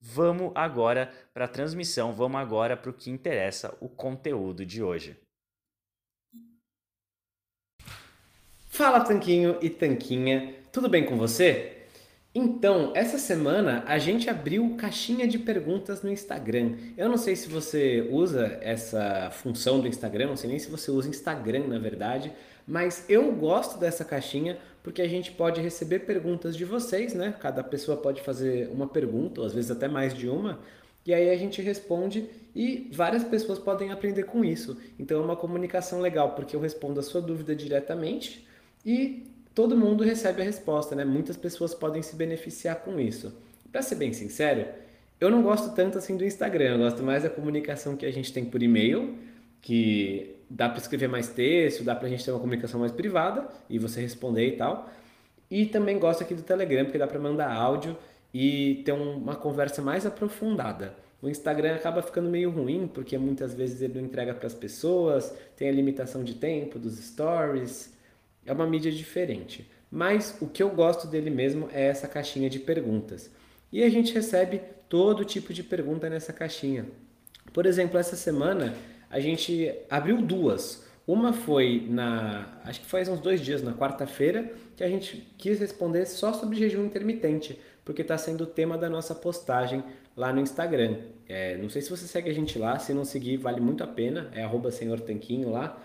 Vamos agora para a transmissão, vamos agora para o que interessa, o conteúdo de hoje. Fala Tanquinho e Tanquinha, tudo bem com você? Então, essa semana a gente abriu caixinha de perguntas no Instagram. Eu não sei se você usa essa função do Instagram, não sei nem se você usa Instagram na verdade, mas eu gosto dessa caixinha porque a gente pode receber perguntas de vocês, né? Cada pessoa pode fazer uma pergunta, ou às vezes até mais de uma, e aí a gente responde e várias pessoas podem aprender com isso. Então é uma comunicação legal, porque eu respondo a sua dúvida diretamente e todo mundo recebe a resposta, né? Muitas pessoas podem se beneficiar com isso. Para ser bem sincero, eu não gosto tanto assim do Instagram, eu gosto mais da comunicação que a gente tem por e-mail, que dá para escrever mais texto, dá para a gente ter uma comunicação mais privada e você responder e tal. E também gosto aqui do Telegram, porque dá para mandar áudio e ter uma conversa mais aprofundada. O Instagram acaba ficando meio ruim, porque muitas vezes ele não entrega para as pessoas, tem a limitação de tempo dos stories, é uma mídia diferente. Mas o que eu gosto dele mesmo é essa caixinha de perguntas. E a gente recebe todo tipo de pergunta nessa caixinha. Por exemplo, essa semana a gente abriu duas. Uma foi na, acho que faz uns dois dias, na quarta-feira, que a gente quis responder só sobre jejum intermitente, porque está sendo o tema da nossa postagem lá no Instagram. É, não sei se você segue a gente lá, se não seguir, vale muito a pena. É arroba Senhor Tanquinho lá,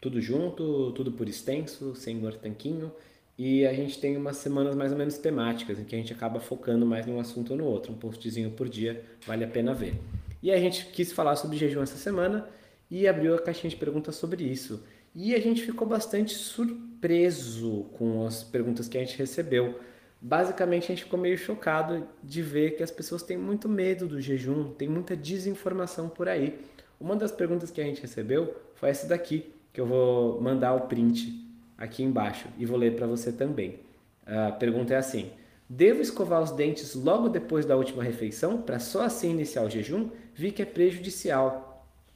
tudo junto, tudo por extenso, Senhor Tanquinho. E a gente tem umas semanas mais ou menos temáticas, em que a gente acaba focando mais num assunto ou no outro. Um postzinho por dia, vale a pena ver. E a gente quis falar sobre jejum essa semana e abriu a caixinha de perguntas sobre isso. E a gente ficou bastante surpreso com as perguntas que a gente recebeu. Basicamente, a gente ficou meio chocado de ver que as pessoas têm muito medo do jejum, tem muita desinformação por aí. Uma das perguntas que a gente recebeu foi essa daqui, que eu vou mandar o print aqui embaixo e vou ler para você também. A pergunta é assim: Devo escovar os dentes logo depois da última refeição para só assim iniciar o jejum? Vi que é prejudicial.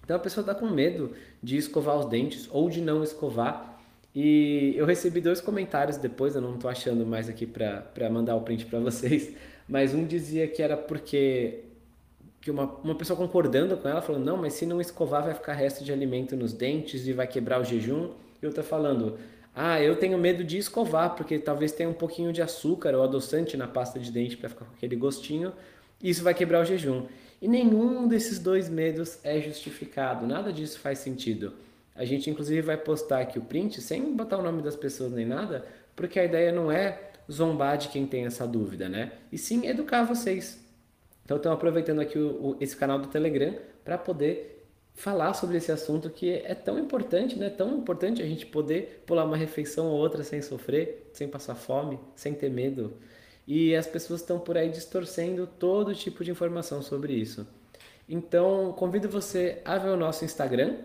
Então a pessoa está com medo de escovar os dentes ou de não escovar. E eu recebi dois comentários depois, eu não estou achando mais aqui para mandar o print para vocês, mas um dizia que era porque que uma, uma pessoa concordando com ela, falando, não, mas se não escovar vai ficar resto de alimento nos dentes e vai quebrar o jejum. E outra falando, ah, eu tenho medo de escovar, porque talvez tenha um pouquinho de açúcar ou adoçante na pasta de dente para ficar com aquele gostinho, e isso vai quebrar o jejum. E nenhum desses dois medos é justificado, nada disso faz sentido. A gente inclusive vai postar aqui o print sem botar o nome das pessoas nem nada, porque a ideia não é zombar de quem tem essa dúvida, né? E sim educar vocês. Então estamos aproveitando aqui o, o, esse canal do Telegram para poder falar sobre esse assunto que é tão importante, né? Tão importante a gente poder pular uma refeição ou outra sem sofrer, sem passar fome, sem ter medo. E as pessoas estão por aí distorcendo todo tipo de informação sobre isso. Então, convido você a ver o nosso Instagram,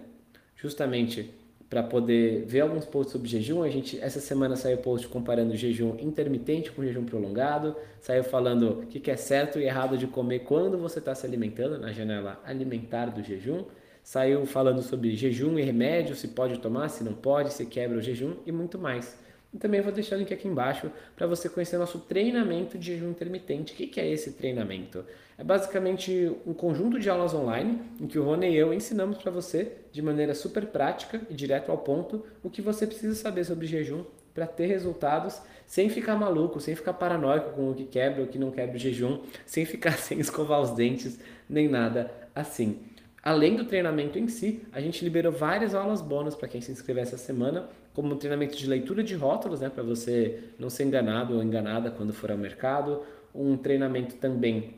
justamente para poder ver alguns posts sobre jejum. A gente essa semana saiu post comparando jejum intermitente com jejum prolongado, saiu falando o que é certo e errado de comer quando você está se alimentando na janela alimentar do jejum. Saiu falando sobre jejum e remédio, se pode tomar, se não pode, se quebra o jejum e muito mais. E também vou deixar o link aqui embaixo para você conhecer nosso treinamento de jejum intermitente. O que é esse treinamento? É basicamente um conjunto de aulas online em que o Rony e eu ensinamos para você, de maneira super prática e direto ao ponto, o que você precisa saber sobre jejum para ter resultados sem ficar maluco, sem ficar paranoico com o que quebra ou o que não quebra o jejum, sem ficar sem escovar os dentes, nem nada assim. Além do treinamento em si, a gente liberou várias aulas bônus para quem se inscrever essa semana como um treinamento de leitura de rótulos, né, para você não ser enganado ou enganada quando for ao mercado, um treinamento também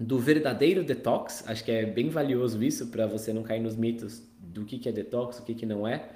do verdadeiro detox, acho que é bem valioso isso para você não cair nos mitos do que, que é detox, o que, que não é.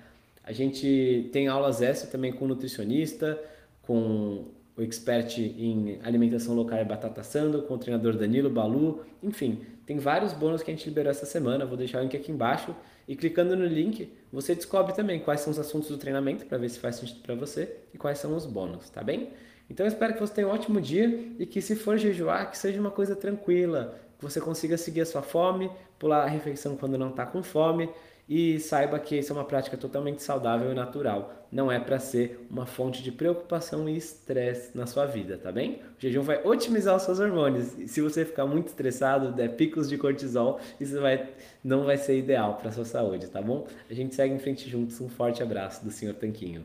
A gente tem aulas extra também com nutricionista, com o expert em alimentação local e batata sando, com o treinador Danilo Balu, enfim, tem vários bônus que a gente liberou essa semana, vou deixar o link aqui embaixo e clicando no link você descobre também quais são os assuntos do treinamento para ver se faz sentido para você e quais são os bônus, tá bem? Então eu espero que você tenha um ótimo dia e que se for jejuar, que seja uma coisa tranquila, que você consiga seguir a sua fome, pular a refeição quando não está com fome e saiba que isso é uma prática totalmente saudável e natural. Não é para ser uma fonte de preocupação e estresse na sua vida, tá bem? O jejum vai otimizar os seus hormônios. E se você ficar muito estressado, der picos de cortisol, isso vai, não vai ser ideal para sua saúde, tá bom? A gente segue em frente juntos. Um forte abraço do Sr. Tanquinho.